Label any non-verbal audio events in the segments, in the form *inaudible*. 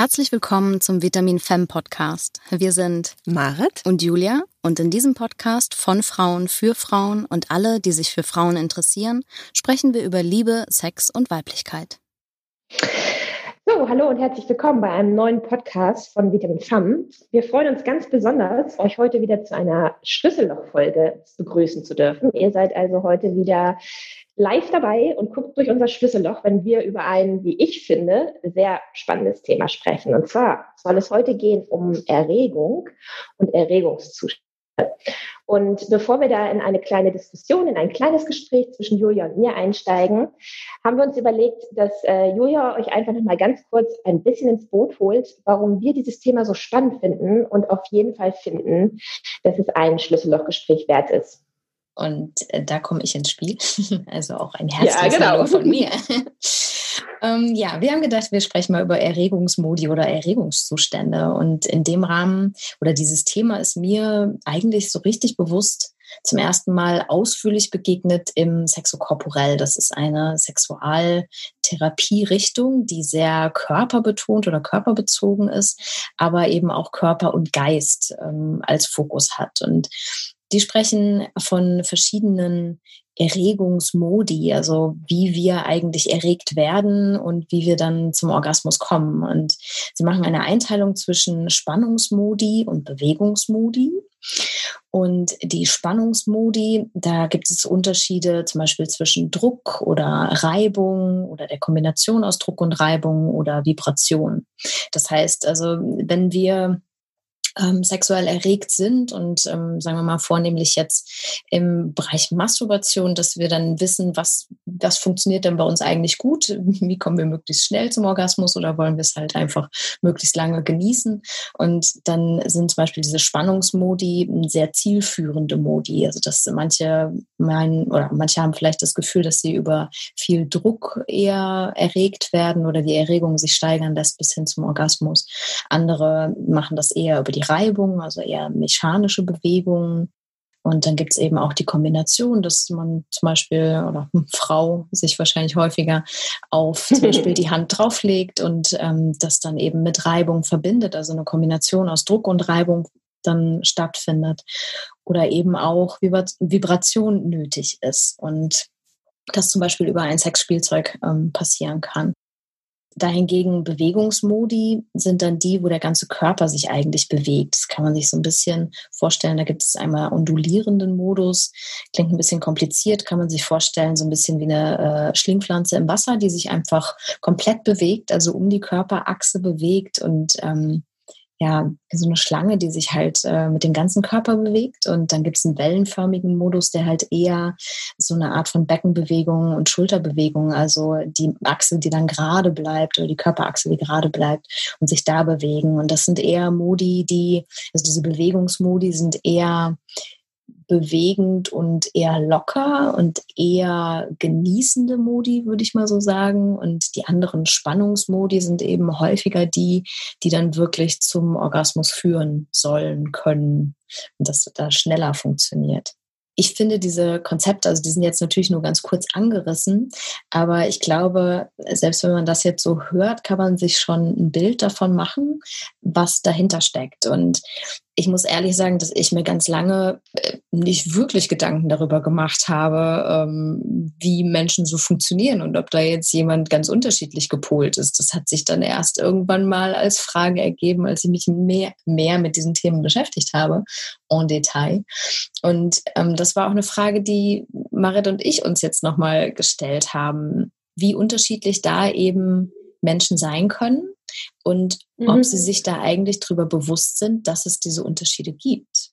Herzlich willkommen zum Vitamin Femme Podcast. Wir sind Marit und Julia und in diesem Podcast von Frauen für Frauen und alle, die sich für Frauen interessieren, sprechen wir über Liebe, Sex und Weiblichkeit. So, hallo und herzlich willkommen bei einem neuen Podcast von Vitamin Femme. Wir freuen uns ganz besonders, euch heute wieder zu einer Schlüssellochfolge begrüßen zu dürfen. Ihr seid also heute wieder live dabei und guckt durch unser Schlüsselloch, wenn wir über ein, wie ich finde, sehr spannendes Thema sprechen. Und zwar soll es heute gehen um Erregung und Erregungszustände. Und bevor wir da in eine kleine Diskussion, in ein kleines Gespräch zwischen Julia und mir einsteigen, haben wir uns überlegt, dass äh, Julia euch einfach noch mal ganz kurz ein bisschen ins Boot holt, warum wir dieses Thema so spannend finden und auf jeden Fall finden, dass es ein Schlüssellochgespräch wert ist. Und äh, da komme ich ins Spiel. *laughs* Also auch ein herzliches ja, genau. von mir. *laughs* ähm, ja, wir haben gedacht, wir sprechen mal über Erregungsmodi oder Erregungszustände. Und in dem Rahmen oder dieses Thema ist mir eigentlich so richtig bewusst zum ersten Mal ausführlich begegnet im Sexokorporell. Das ist eine Sexualtherapierichtung, die sehr körperbetont oder körperbezogen ist, aber eben auch Körper und Geist ähm, als Fokus hat. Und die sprechen von verschiedenen Erregungsmodi, also wie wir eigentlich erregt werden und wie wir dann zum Orgasmus kommen. Und sie machen eine Einteilung zwischen Spannungsmodi und Bewegungsmodi. Und die Spannungsmodi, da gibt es Unterschiede zum Beispiel zwischen Druck oder Reibung oder der Kombination aus Druck und Reibung oder Vibration. Das heißt also, wenn wir ähm, sexuell erregt sind und ähm, sagen wir mal vornehmlich jetzt im Bereich Masturbation, dass wir dann wissen, was, was funktioniert denn bei uns eigentlich gut, wie kommen wir möglichst schnell zum Orgasmus oder wollen wir es halt einfach möglichst lange genießen? Und dann sind zum Beispiel diese Spannungsmodi sehr zielführende Modi, also dass manche meinen oder manche haben vielleicht das Gefühl, dass sie über viel Druck eher erregt werden oder die Erregung sich steigern lässt bis hin zum Orgasmus. Andere machen das eher über die die Reibung, also eher mechanische Bewegungen. Und dann gibt es eben auch die Kombination, dass man zum Beispiel oder eine *laughs* Frau sich wahrscheinlich häufiger auf zum *laughs* Beispiel die Hand drauflegt und ähm, das dann eben mit Reibung verbindet, also eine Kombination aus Druck und Reibung dann stattfindet. Oder eben auch Vibration nötig ist und das zum Beispiel über ein Sexspielzeug ähm, passieren kann. Dahingegen Bewegungsmodi sind dann die, wo der ganze Körper sich eigentlich bewegt. Das kann man sich so ein bisschen vorstellen. Da gibt es einmal undulierenden Modus, klingt ein bisschen kompliziert, kann man sich vorstellen, so ein bisschen wie eine äh, Schlingpflanze im Wasser, die sich einfach komplett bewegt, also um die Körperachse bewegt und ähm, ja, so eine Schlange, die sich halt äh, mit dem ganzen Körper bewegt. Und dann gibt es einen wellenförmigen Modus, der halt eher so eine Art von Beckenbewegung und Schulterbewegung, also die Achse, die dann gerade bleibt oder die Körperachse, die gerade bleibt und sich da bewegen. Und das sind eher Modi, die, also diese Bewegungsmodi sind eher bewegend und eher locker und eher genießende Modi, würde ich mal so sagen. Und die anderen Spannungsmodi sind eben häufiger die, die dann wirklich zum Orgasmus führen sollen, können und das da schneller funktioniert ich finde diese Konzepte, also die sind jetzt natürlich nur ganz kurz angerissen, aber ich glaube, selbst wenn man das jetzt so hört, kann man sich schon ein Bild davon machen, was dahinter steckt. Und ich muss ehrlich sagen, dass ich mir ganz lange äh, nicht wirklich Gedanken darüber gemacht habe, ähm, wie Menschen so funktionieren und ob da jetzt jemand ganz unterschiedlich gepolt ist. Das hat sich dann erst irgendwann mal als Frage ergeben, als ich mich mehr, mehr mit diesen Themen beschäftigt habe, en Detail. Und ähm, das war auch eine Frage, die Marit und ich uns jetzt nochmal gestellt haben, wie unterschiedlich da eben Menschen sein können und mhm. ob sie sich da eigentlich darüber bewusst sind, dass es diese Unterschiede gibt.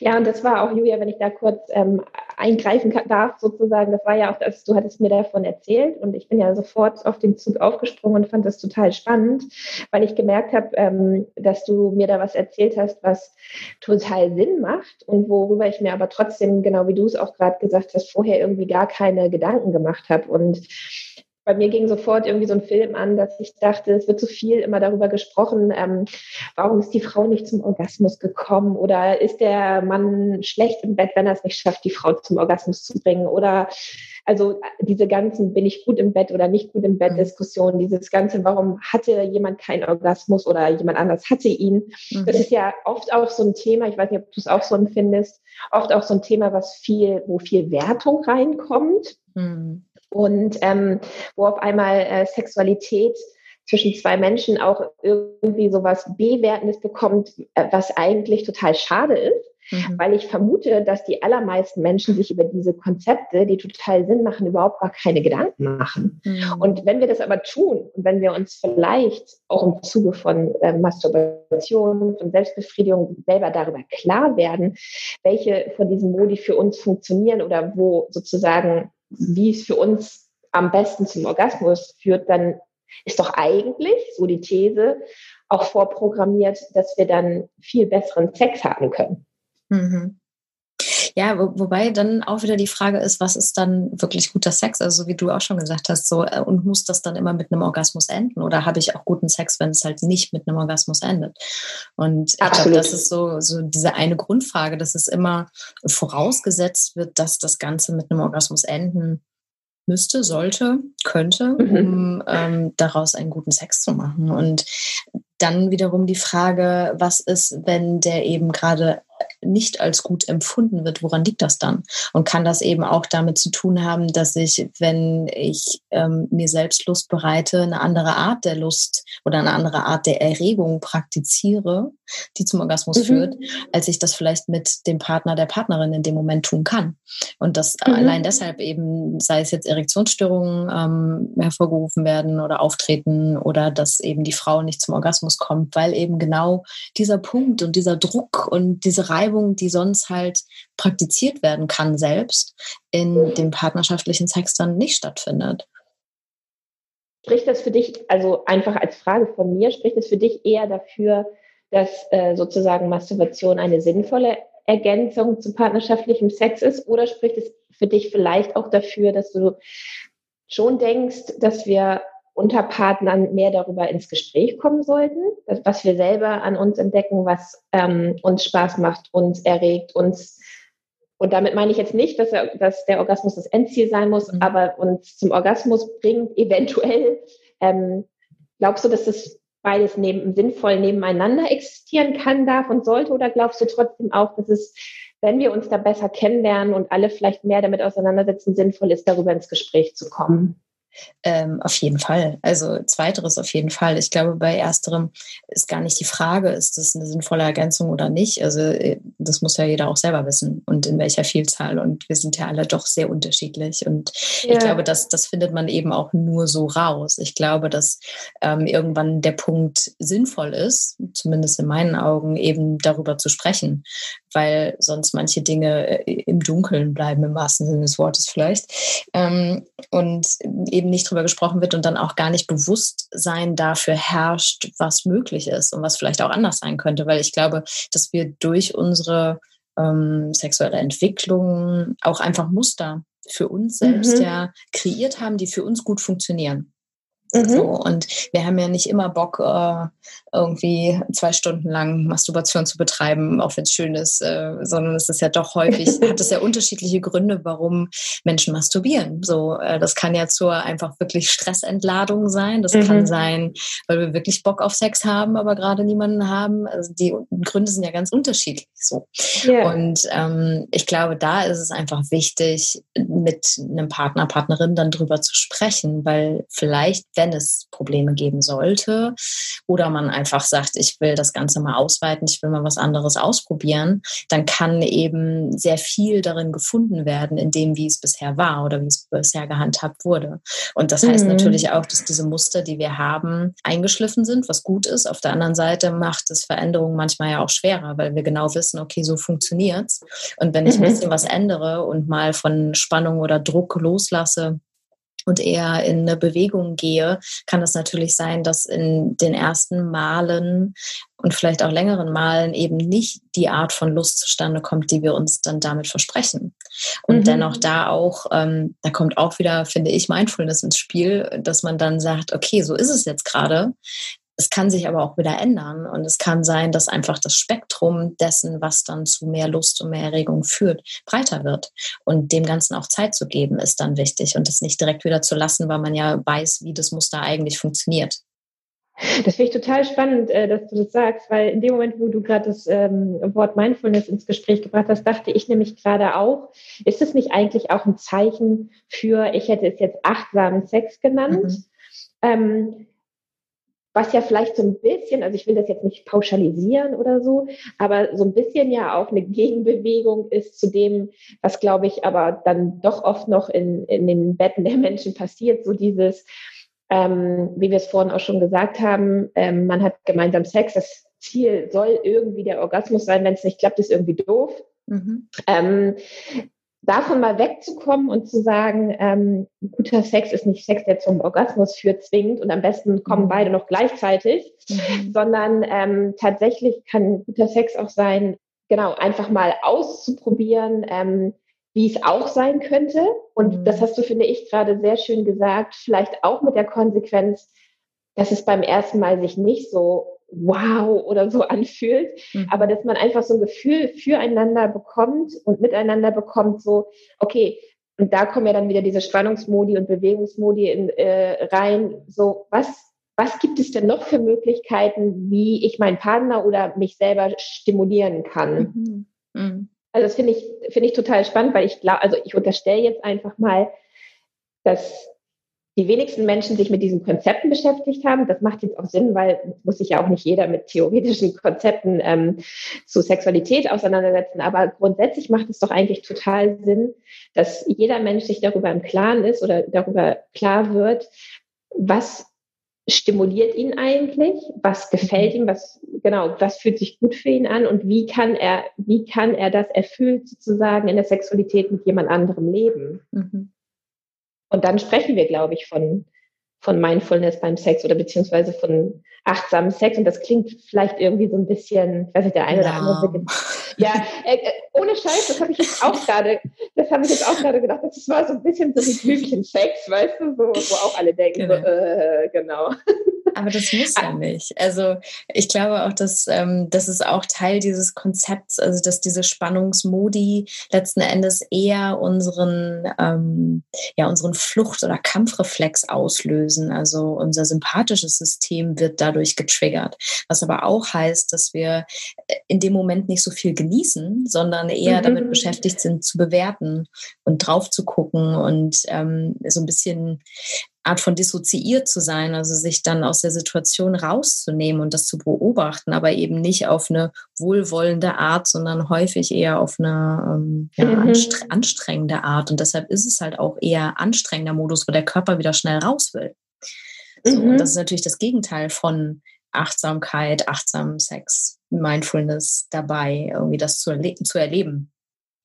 Ja, und das war auch, Julia, wenn ich da kurz ähm, eingreifen darf, sozusagen, das war ja auch das, du hattest mir davon erzählt und ich bin ja sofort auf den Zug aufgesprungen und fand das total spannend, weil ich gemerkt habe, ähm, dass du mir da was erzählt hast, was total Sinn macht und worüber ich mir aber trotzdem, genau wie du es auch gerade gesagt hast, vorher irgendwie gar keine Gedanken gemacht habe. Und bei mir ging sofort irgendwie so ein Film an, dass ich dachte, es wird so viel immer darüber gesprochen, ähm, warum ist die Frau nicht zum Orgasmus gekommen oder ist der Mann schlecht im Bett, wenn er es nicht schafft, die Frau zum Orgasmus zu bringen oder also diese ganzen, bin ich gut im Bett oder nicht gut im Bett mhm. Diskussionen, dieses ganze, warum hatte jemand keinen Orgasmus oder jemand anders hatte ihn, mhm. das ist ja oft auch so ein Thema, ich weiß nicht, ob du es auch so empfindest, oft auch so ein Thema, was viel, wo viel Wertung reinkommt mhm. Und ähm, wo auf einmal äh, Sexualität zwischen zwei Menschen auch irgendwie so was Bewertendes bekommt, äh, was eigentlich total schade ist. Mhm. Weil ich vermute, dass die allermeisten Menschen sich über diese Konzepte, die total Sinn machen, überhaupt gar keine Gedanken machen. Mhm. Und wenn wir das aber tun und wenn wir uns vielleicht auch im Zuge von äh, Masturbation, von Selbstbefriedigung selber darüber klar werden, welche von diesen Modi für uns funktionieren oder wo sozusagen, wie es für uns am besten zum Orgasmus führt, dann ist doch eigentlich, so die These, auch vorprogrammiert, dass wir dann viel besseren Sex haben können. Mhm. Ja, wo, wobei dann auch wieder die Frage ist, was ist dann wirklich guter Sex? Also wie du auch schon gesagt hast, so äh, und muss das dann immer mit einem Orgasmus enden? Oder habe ich auch guten Sex, wenn es halt nicht mit einem Orgasmus endet? Und ich glaube, das ist so, so diese eine Grundfrage, dass es immer vorausgesetzt wird, dass das Ganze mit einem Orgasmus enden müsste, sollte, könnte, mhm. um ähm, daraus einen guten Sex zu machen. Und dann wiederum die Frage, was ist, wenn der eben gerade nicht als gut empfunden wird, woran liegt das dann? Und kann das eben auch damit zu tun haben, dass ich, wenn ich ähm, mir selbst Lust bereite, eine andere Art der Lust oder eine andere Art der Erregung praktiziere, die zum Orgasmus mhm. führt, als ich das vielleicht mit dem Partner, der Partnerin in dem Moment tun kann. Und das mhm. allein deshalb eben, sei es jetzt Erektionsstörungen ähm, hervorgerufen werden oder auftreten oder dass eben die Frau nicht zum Orgasmus kommt, weil eben genau dieser Punkt und dieser Druck und diese Reibung, die sonst halt praktiziert werden kann selbst, in dem partnerschaftlichen Sex dann nicht stattfindet. Spricht das für dich, also einfach als Frage von mir, spricht es für dich eher dafür, dass äh, sozusagen Masturbation eine sinnvolle Ergänzung zu partnerschaftlichem Sex ist? Oder spricht es für dich vielleicht auch dafür, dass du schon denkst, dass wir unter Partnern mehr darüber ins Gespräch kommen sollten, was wir selber an uns entdecken, was ähm, uns Spaß macht, uns erregt, uns und damit meine ich jetzt nicht, dass, er, dass der Orgasmus das Endziel sein muss, mhm. aber uns zum Orgasmus bringt, eventuell. Ähm, glaubst du, dass das beides neben, sinnvoll nebeneinander existieren kann, darf und sollte? Oder glaubst du trotzdem auch, dass es, wenn wir uns da besser kennenlernen und alle vielleicht mehr damit auseinandersetzen, sinnvoll ist, darüber ins Gespräch zu kommen? Ähm, auf jeden Fall. Also zweiteres auf jeden Fall. Ich glaube, bei ersterem ist gar nicht die Frage, ist das eine sinnvolle Ergänzung oder nicht. Also äh, das muss ja jeder auch selber wissen und in welcher Vielzahl. Und wir sind ja alle doch sehr unterschiedlich. Und ja. ich glaube, das, das findet man eben auch nur so raus. Ich glaube, dass ähm, irgendwann der Punkt sinnvoll ist, zumindest in meinen Augen, eben darüber zu sprechen weil sonst manche Dinge äh, im Dunkeln bleiben, im wahrsten Sinne des Wortes vielleicht. Ähm, und eben nicht drüber gesprochen wird und dann auch gar nicht Bewusstsein dafür herrscht, was möglich ist und was vielleicht auch anders sein könnte. Weil ich glaube, dass wir durch unsere ähm, sexuelle Entwicklung auch einfach Muster für uns selbst mhm. ja kreiert haben, die für uns gut funktionieren. Mhm. So, und wir haben ja nicht immer Bock, äh, irgendwie zwei Stunden lang Masturbation zu betreiben, auch wenn es schön ist, äh, sondern es ist ja doch häufig, *laughs* hat es ja unterschiedliche Gründe, warum Menschen masturbieren. So, äh, das kann ja zur einfach wirklich Stressentladung sein. Das mhm. kann sein, weil wir wirklich Bock auf Sex haben, aber gerade niemanden haben. Also die Gründe sind ja ganz unterschiedlich so. Yeah. Und ähm, ich glaube, da ist es einfach wichtig, mit einem Partner, Partnerin dann drüber zu sprechen, weil vielleicht, wenn es Probleme geben sollte oder man einfach sagt, ich will das Ganze mal ausweiten, ich will mal was anderes ausprobieren, dann kann eben sehr viel darin gefunden werden, in dem, wie es bisher war oder wie es bisher gehandhabt wurde. Und das heißt mhm. natürlich auch, dass diese Muster, die wir haben, eingeschliffen sind, was gut ist. Auf der anderen Seite macht es Veränderungen manchmal ja auch schwerer, weil wir genau wissen, okay, so funktioniert's. Und wenn ich ein mhm. bisschen was ändere und mal von Spannung oder Druck loslasse, und eher in eine Bewegung gehe, kann es natürlich sein, dass in den ersten Malen und vielleicht auch längeren Malen eben nicht die Art von Lust zustande kommt, die wir uns dann damit versprechen. Und mhm. dennoch da auch, ähm, da kommt auch wieder, finde ich, Mindfulness ins Spiel, dass man dann sagt, okay, so ist es jetzt gerade Es kann sich aber auch wieder ändern und es kann sein, dass einfach das Spektrum dessen, was dann zu mehr Lust und mehr Erregung führt, breiter wird. Und dem Ganzen auch Zeit zu geben, ist dann wichtig und es nicht direkt wieder zu lassen, weil man ja weiß, wie das Muster eigentlich funktioniert. Das finde ich total spannend, äh, dass du das sagst, weil in dem Moment, wo du gerade das ähm, Wort Mindfulness ins Gespräch gebracht hast, dachte ich nämlich gerade auch, ist es nicht eigentlich auch ein Zeichen für, ich hätte es jetzt achtsamen Sex genannt, mhm. ähm, was ja vielleicht so ein bisschen, also ich will das jetzt nicht pauschalisieren oder so, aber so ein bisschen ja auch eine Gegenbewegung ist zu dem, was glaube ich aber dann doch oft noch in, in den Betten der Menschen passiert, so dieses, ähm, wie wir es vorhin auch schon gesagt haben, ähm, man hat gemeinsam Sex. Das Ziel soll irgendwie der Orgasmus sein. Wenn es nicht klappt, ist irgendwie doof. Mhm. Ähm, davon mal wegzukommen und zu sagen, ähm, guter Sex ist nicht Sex, der zum Orgasmus führt, zwingend und am besten kommen mhm. beide noch gleichzeitig, mhm. sondern ähm, tatsächlich kann guter Sex auch sein, genau, einfach mal auszuprobieren, ähm, wie es auch sein könnte. Und mhm. das hast du, finde ich, gerade sehr schön gesagt, vielleicht auch mit der Konsequenz, dass es beim ersten Mal sich nicht so wow oder so *laughs* anfühlt, mhm. aber dass man einfach so ein Gefühl füreinander bekommt und miteinander bekommt, so, okay, und da kommen ja dann wieder diese Spannungsmodi und Bewegungsmodi in, äh, rein, so, was, was gibt es denn noch für Möglichkeiten, wie ich meinen Partner oder mich selber stimulieren kann? Mhm. Mhm. Also das finde ich, finde ich total spannend, weil ich glaube, also ich unterstelle jetzt einfach mal, dass die wenigsten Menschen sich mit diesen Konzepten beschäftigt haben. Das macht jetzt auch Sinn, weil muss sich ja auch nicht jeder mit theoretischen Konzepten ähm, zu Sexualität auseinandersetzen. Aber grundsätzlich macht es doch eigentlich total Sinn, dass jeder Mensch sich darüber im Klaren ist oder darüber klar wird, was stimuliert ihn eigentlich? Was gefällt ihm? Was, genau, was fühlt sich gut für ihn an? Und wie kann er, wie kann er das erfüllt sozusagen in der Sexualität mit jemand anderem leben? Mhm. Und dann sprechen wir, glaube ich, von, von Mindfulness beim Sex oder beziehungsweise von achtsamen Sex. Und das klingt vielleicht irgendwie so ein bisschen, ich weiß nicht, der eine oder andere. Ja, äh, äh, ohne Scheiß, das habe ich jetzt auch gerade, das habe ich jetzt auch gerade gedacht. Das war so ein bisschen so wie Blümchen-Sex, weißt du, so, wo auch alle denken, genau. So, äh, genau. Aber das muss ja nicht. Also ich glaube auch, dass ähm, das ist auch Teil dieses Konzepts, also dass diese Spannungsmodi letzten Endes eher unseren, ähm, ja, unseren Flucht- oder Kampfreflex auslösen. Also unser sympathisches System wird dadurch getriggert. Was aber auch heißt, dass wir äh, in dem Moment nicht so viel genießen, sondern eher mhm. damit beschäftigt sind zu bewerten und drauf zu gucken und ähm, so ein bisschen Art von dissoziiert zu sein, also sich dann aus der Situation rauszunehmen und das zu beobachten, aber eben nicht auf eine wohlwollende Art, sondern häufig eher auf eine ähm, ja, mhm. anstrengende Art. Und deshalb ist es halt auch eher anstrengender Modus, wo der Körper wieder schnell raus will. So, mhm. Und das ist natürlich das Gegenteil von Achtsamkeit, achtsamen Sex, Mindfulness dabei, irgendwie das zu, erle zu erleben.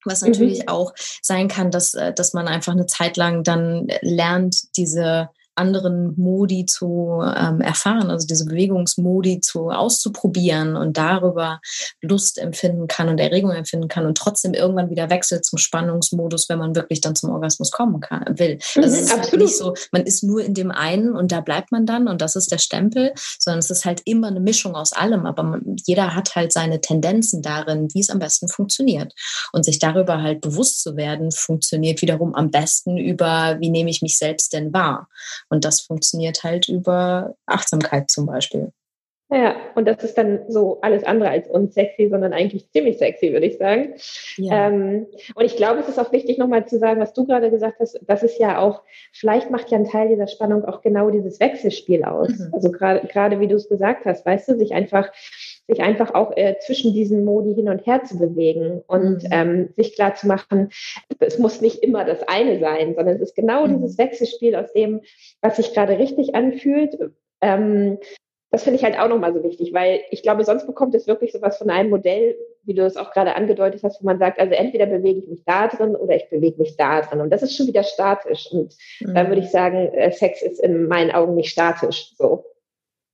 Was mhm. natürlich mhm. auch sein kann, dass, äh, dass man einfach eine Zeit lang dann lernt, diese anderen Modi zu ähm, erfahren, also diese Bewegungsmodi zu auszuprobieren und darüber Lust empfinden kann und Erregung empfinden kann und trotzdem irgendwann wieder wechselt zum Spannungsmodus, wenn man wirklich dann zum Orgasmus kommen kann, will. Also mhm, es ist halt nicht so, man ist nur in dem einen und da bleibt man dann und das ist der Stempel, sondern es ist halt immer eine Mischung aus allem, aber man, jeder hat halt seine Tendenzen darin, wie es am besten funktioniert. Und sich darüber halt bewusst zu werden, funktioniert wiederum am besten über, wie nehme ich mich selbst denn wahr und das funktioniert halt über Achtsamkeit zum Beispiel. Ja, und das ist dann so alles andere als unsexy, sondern eigentlich ziemlich sexy, würde ich sagen. Ja. Ähm, und ich glaube, es ist auch wichtig, nochmal zu sagen, was du gerade gesagt hast, das ist ja auch, vielleicht macht ja ein Teil dieser Spannung auch genau dieses Wechselspiel aus. Mhm. Also gerade, gerade wie du es gesagt hast, weißt du, sich einfach, sich einfach auch äh, zwischen diesen Modi hin und her zu bewegen und mhm. ähm, sich klar zu machen, es muss nicht immer das eine sein, sondern es ist genau mhm. dieses Wechselspiel aus dem, was sich gerade richtig anfühlt, ähm, das finde ich halt auch nochmal so wichtig, weil ich glaube, sonst bekommt es wirklich sowas von einem Modell, wie du es auch gerade angedeutet hast, wo man sagt, also entweder bewege ich mich da drin oder ich bewege mich da drin. Und das ist schon wieder statisch. Und mhm. da würde ich sagen, äh, Sex ist in meinen Augen nicht statisch. So.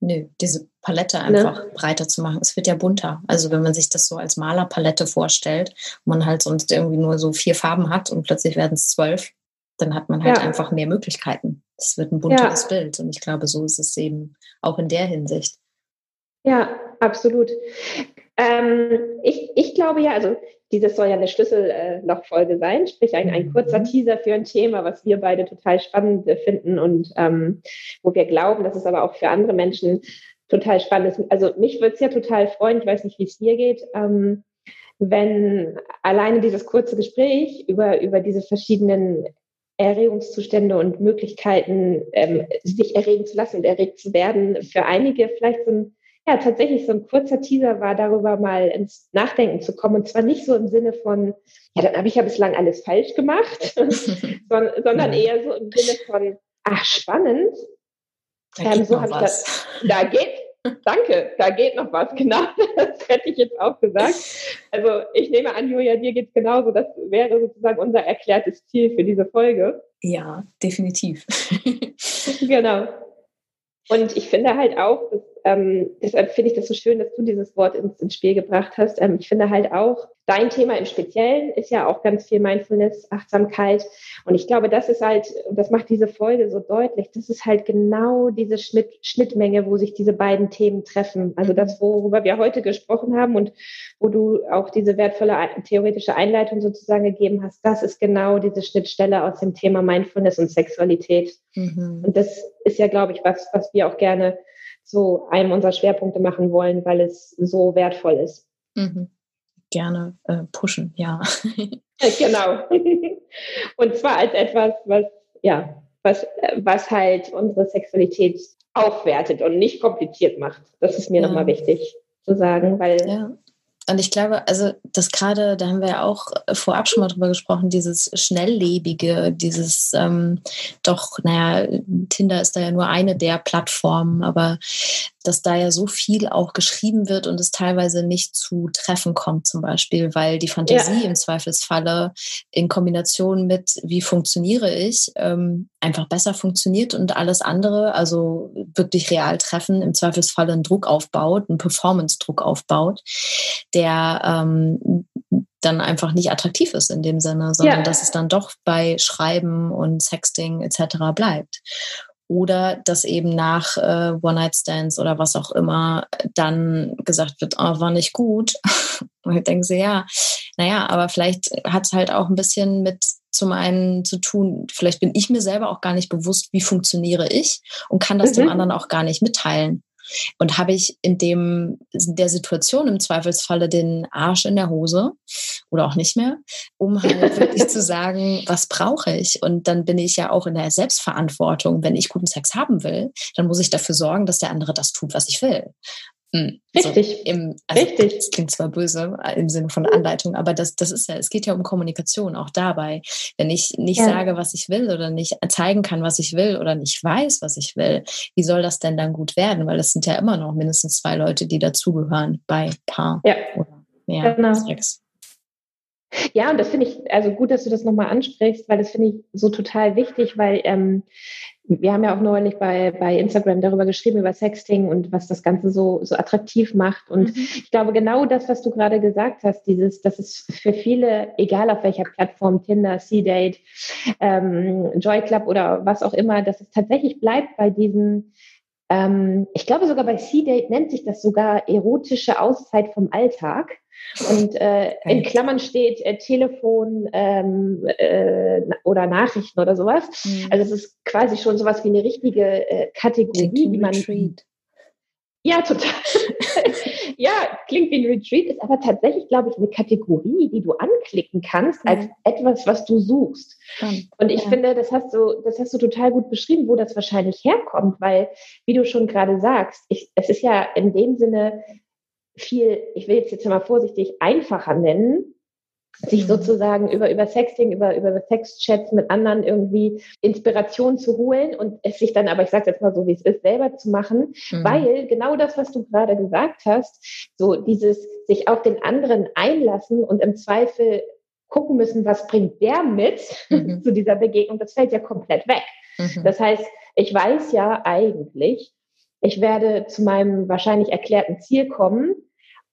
Nö, diese Palette ne? einfach ne? breiter zu machen. Es wird ja bunter. Also wenn man sich das so als Malerpalette vorstellt, wo man halt sonst irgendwie nur so vier Farben hat und plötzlich werden es zwölf, dann hat man halt ja. einfach mehr Möglichkeiten. Es wird ein bunteres ja. Bild. Und ich glaube, so ist es eben auch in der Hinsicht. Ja, absolut. Ähm, ich, ich glaube ja, also dieses soll ja eine Schlüssellochfolge sein, sprich ein, ein kurzer mhm. Teaser für ein Thema, was wir beide total spannend finden und ähm, wo wir glauben, dass es aber auch für andere Menschen total spannend ist. Also mich würde es ja total freuen, ich weiß nicht, wie es dir geht, ähm, wenn alleine dieses kurze Gespräch über, über diese verschiedenen Erregungszustände und Möglichkeiten, ähm, sich erregen zu lassen und erregt zu werden, für einige vielleicht so ein, ja, tatsächlich so ein kurzer Teaser war, darüber mal ins Nachdenken zu kommen. Und zwar nicht so im Sinne von, ja, dann habe ich ja bislang alles falsch gemacht, *laughs* sondern eher so im Sinne von, ach, spannend. Da ähm, so habe ich das. *laughs* Da geht, Danke, da geht noch was, genau. *laughs* Das hätte ich jetzt auch gesagt. Also ich nehme an, Julia, dir geht es genauso. Das wäre sozusagen unser erklärtes Ziel für diese Folge. Ja, definitiv. genau. Und ich finde halt auch, dass, ähm, deshalb finde ich das so schön, dass du dieses Wort ins, ins Spiel gebracht hast. Ähm, ich finde halt auch, dein Thema im Speziellen ist ja auch ganz viel Mindfulness, Achtsamkeit. Und ich glaube, das ist halt, das macht diese Folge so deutlich, das ist halt genau diese Schnitt, Schnittmenge, wo sich diese beiden Themen treffen. Also das, worüber wir heute gesprochen haben und wo du auch diese wertvolle theoretische Einleitung sozusagen gegeben hast, das ist genau diese Schnittstelle aus dem Thema Mindfulness und Sexualität. Mhm. Und das ist ja, glaube ich, was, was wir auch gerne zu einem unserer Schwerpunkte machen wollen, weil es so wertvoll ist. Mhm gerne äh, pushen, ja. genau. *laughs* Und zwar als etwas, was, ja, was, was halt unsere Sexualität aufwertet und nicht kompliziert macht. Das ist mir ja. nochmal wichtig zu sagen, weil ja. Und ich glaube, also das gerade, da haben wir ja auch vorab schon mal drüber gesprochen, dieses Schnelllebige, dieses ähm, doch, naja, Tinder ist da ja nur eine der Plattformen, aber dass da ja so viel auch geschrieben wird und es teilweise nicht zu Treffen kommt zum Beispiel, weil die Fantasie ja. im Zweifelsfalle in Kombination mit, wie funktioniere ich, ähm, einfach besser funktioniert und alles andere, also wirklich real Treffen, im Zweifelsfalle einen Druck aufbaut, einen Performance-Druck aufbaut, der ähm, dann einfach nicht attraktiv ist in dem Sinne, sondern ja. dass es dann doch bei Schreiben und Sexting etc. bleibt oder dass eben nach äh, One-Night-Stands oder was auch immer dann gesagt wird, oh, war nicht gut. *laughs* Und ich denke so, ja, naja, aber vielleicht hat es halt auch ein bisschen mit zum einen zu tun, vielleicht bin ich mir selber auch gar nicht bewusst, wie funktioniere ich und kann das mhm. dem anderen auch gar nicht mitteilen. Und habe ich in dem in der Situation im Zweifelsfalle den Arsch in der Hose oder auch nicht mehr, um halt wirklich zu sagen, *laughs* was brauche ich? Und dann bin ich ja auch in der Selbstverantwortung. Wenn ich guten Sex haben will, dann muss ich dafür sorgen, dass der andere das tut, was ich will. Hm, Richtig. So im, also Richtig. Das klingt zwar böse im Sinne von Anleitung, aber das, das ist ja, es geht ja um Kommunikation auch dabei. Wenn ich nicht ja. sage, was ich will oder nicht zeigen kann, was ich will oder nicht weiß, was ich will, wie soll das denn dann gut werden? Weil es sind ja immer noch mindestens zwei Leute, die dazugehören bei Paar ja. oder mehr genau. Sex. Ja, und das finde ich, also gut, dass du das nochmal ansprichst, weil das finde ich so total wichtig, weil ähm, wir haben ja auch neulich bei, bei Instagram darüber geschrieben, über Sexting und was das Ganze so, so attraktiv macht. Und mhm. ich glaube, genau das, was du gerade gesagt hast, dieses, das ist für viele, egal auf welcher Plattform, Tinder, C-Date, ähm, Joy Club oder was auch immer, dass es tatsächlich bleibt bei diesem, ähm, ich glaube sogar bei C-Date nennt sich das sogar erotische Auszeit vom Alltag. Und äh, in Klammern steht äh, Telefon ähm, äh, oder Nachrichten oder sowas. Mhm. Also es ist quasi schon sowas wie eine richtige äh, Kategorie, die man. Retreat. Ja, total. *laughs* ja, klingt wie ein Retreat, ist aber tatsächlich, glaube ich, eine Kategorie, die du anklicken kannst als etwas, was du suchst. Und ich ja. finde, das hast du, das hast du total gut beschrieben, wo das wahrscheinlich herkommt, weil, wie du schon gerade sagst, ich, es ist ja in dem Sinne viel, ich will jetzt jetzt mal vorsichtig, einfacher nennen, sich mhm. sozusagen über, über Sexting, über, über Sexchats mit anderen irgendwie Inspiration zu holen und es sich dann, aber ich sage jetzt mal so, wie es ist, selber zu machen, mhm. weil genau das, was du gerade gesagt hast, so dieses sich auf den anderen einlassen und im Zweifel gucken müssen, was bringt der mit mhm. *laughs* zu dieser Begegnung, das fällt ja komplett weg. Mhm. Das heißt, ich weiß ja eigentlich, ich werde zu meinem wahrscheinlich erklärten Ziel kommen,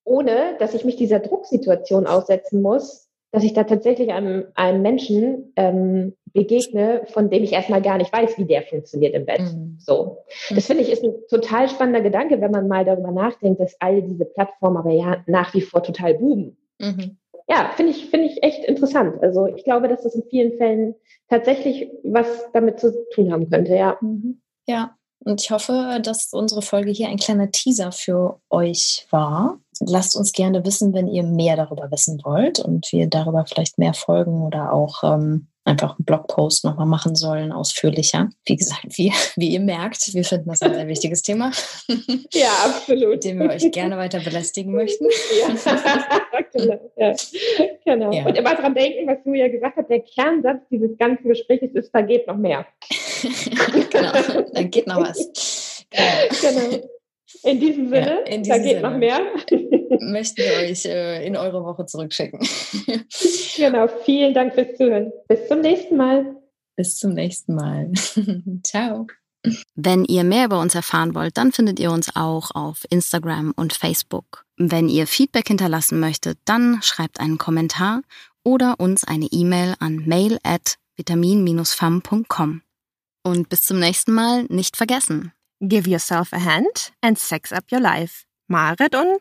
ohne dass ich mich dieser Drucksituation aussetzen muss, dass ich da tatsächlich einem, einem Menschen ähm, begegne, von dem ich erstmal gar nicht weiß, wie der funktioniert im Bett. Mhm. So. Das finde ich ist ein total spannender Gedanke, wenn man mal darüber nachdenkt, dass all diese Plattformen aber ja nach wie vor total buben. Mhm. Ja, finde ich, finde ich echt interessant. Also ich glaube, dass das in vielen Fällen tatsächlich was damit zu tun haben könnte, ja. Mhm. Ja, und ich hoffe, dass unsere Folge hier ein kleiner Teaser für euch war. Lasst uns gerne wissen, wenn ihr mehr darüber wissen wollt und wir darüber vielleicht mehr folgen oder auch ähm, einfach einen Blogpost nochmal machen sollen, ausführlicher. Wie gesagt, wie, wie ihr merkt, wir finden das ein sehr wichtiges Thema. Ja, absolut. Mit *laughs* dem wir euch gerne weiter belästigen möchten. Ja, *laughs* genau. Ja. genau. Ja. Und immer dran denken, was du ja gesagt hast, der Kernsatz dieses ganzen Gesprächs ist, da geht noch mehr. *laughs* genau, da geht noch was. Genau. In diesem Sinne, ja, in diesem da geht Sinne. noch mehr. *laughs* Möchten wir euch äh, in eure Woche zurückschicken. *laughs* genau, vielen Dank fürs Zuhören. Bis zum nächsten Mal. Bis zum nächsten Mal. *laughs* Ciao. Wenn ihr mehr über uns erfahren wollt, dann findet ihr uns auch auf Instagram und Facebook. Wenn ihr Feedback hinterlassen möchtet, dann schreibt einen Kommentar oder uns eine E-Mail an mail at vitamin-fam.com. Und bis zum nächsten Mal nicht vergessen. Give yourself a hand and sex up your life. Marit und